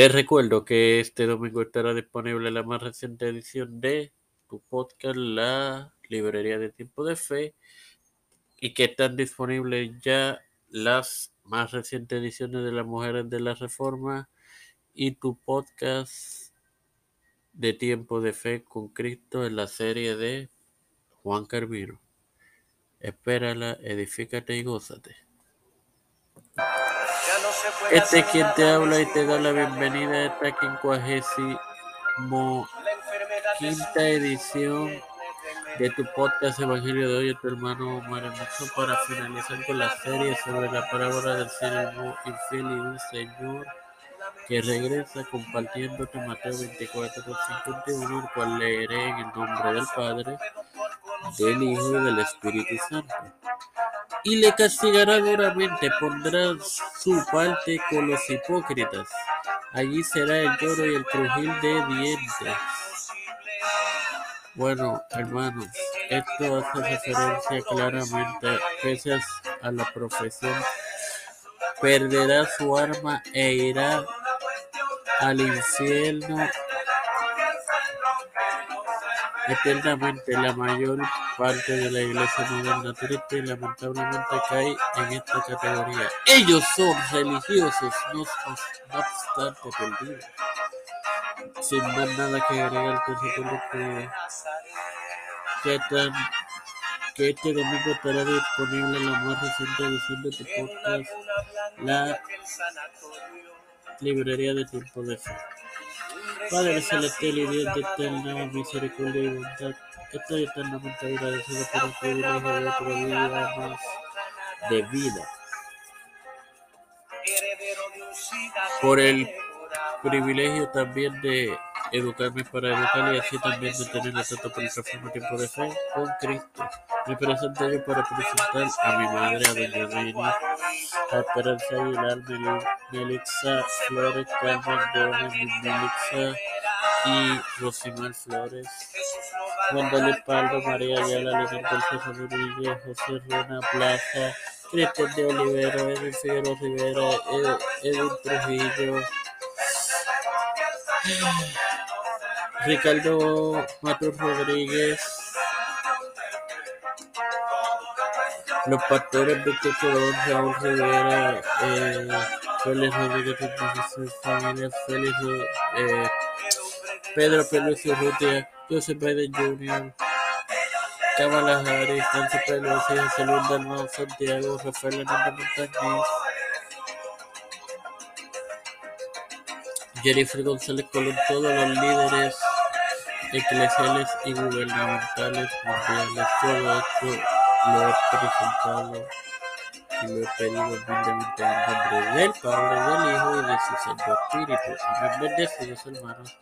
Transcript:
Te recuerdo que este domingo estará disponible la más reciente edición de tu podcast, La Librería de Tiempo de Fe, y que están disponibles ya las más recientes ediciones de Las Mujeres de la Reforma y tu podcast de Tiempo de Fe con Cristo en la serie de Juan Carvino. Espérala, edifícate y gózate. Este es quien te habla y te da la bienvenida a esta quincuagésimo quinta edición de tu podcast Evangelio de hoy, tu hermano Hermoso, para finalizar con la serie sobre la parábola del siervo infiel y un señor que regresa compartiéndote Mateo 24, 51, el cual leeré en el nombre del Padre, del Hijo y del Espíritu Santo y le castigará duramente, pondrá su parte con los hipócritas. Allí será el lloro y el crujir de dientes. Bueno, hermanos, esto hace referencia claramente, pese a la profesión, perderá su arma e irá al infierno eternamente. La mayor parte de la iglesia moderna triste y lamentablemente cae en esta categoría. Ellos son religiosos, no, obstante perdidos. Sin más nada que agregar, te recuerdo que, que, que este domingo estará disponible la más reciente edición de tu podcast, la librería de tiempo de fe. Padre celestial y Dios de eterna misericordia y bondad, estoy eternamente agradecido por el privilegio de otro día más de vida. Por el privilegio también de educarme para educar y así también de tener la tanto por el transformo tiempo de fe con Cristo. Me presento yo para presentar a mi madre, a doña Nini, a Esperanza Aguilar, Melixa Flores, Carmen Gómez, Melixa y Rosimar Flores. Wendell Paldo, María Ayala, Leonel César Rodríguez, José Rona Plaza, Cristian de Olivero, Edwin Figueroa Rivera, Edwin Trujillo, Ricardo Matos Rodríguez, los pastores Víctor Colón, Raúl Rivera, eh, Félix Rodríguez, sus familias, Félix, eh, Pedro Pelucio Rutia, Joseph Biden Jr., Kamala Harris, Nancy Pelosi, José Luis Santiago, Rafael Hernández Montañez, Jennifer González Colón, todos los líderes eclesiales y gubernamentales mundiales, todo esto lo he presentado y lo he pedido humildemente en nombre del Padre, del Hijo y del Santo Espíritu. Amén. Bendecidos hermanos.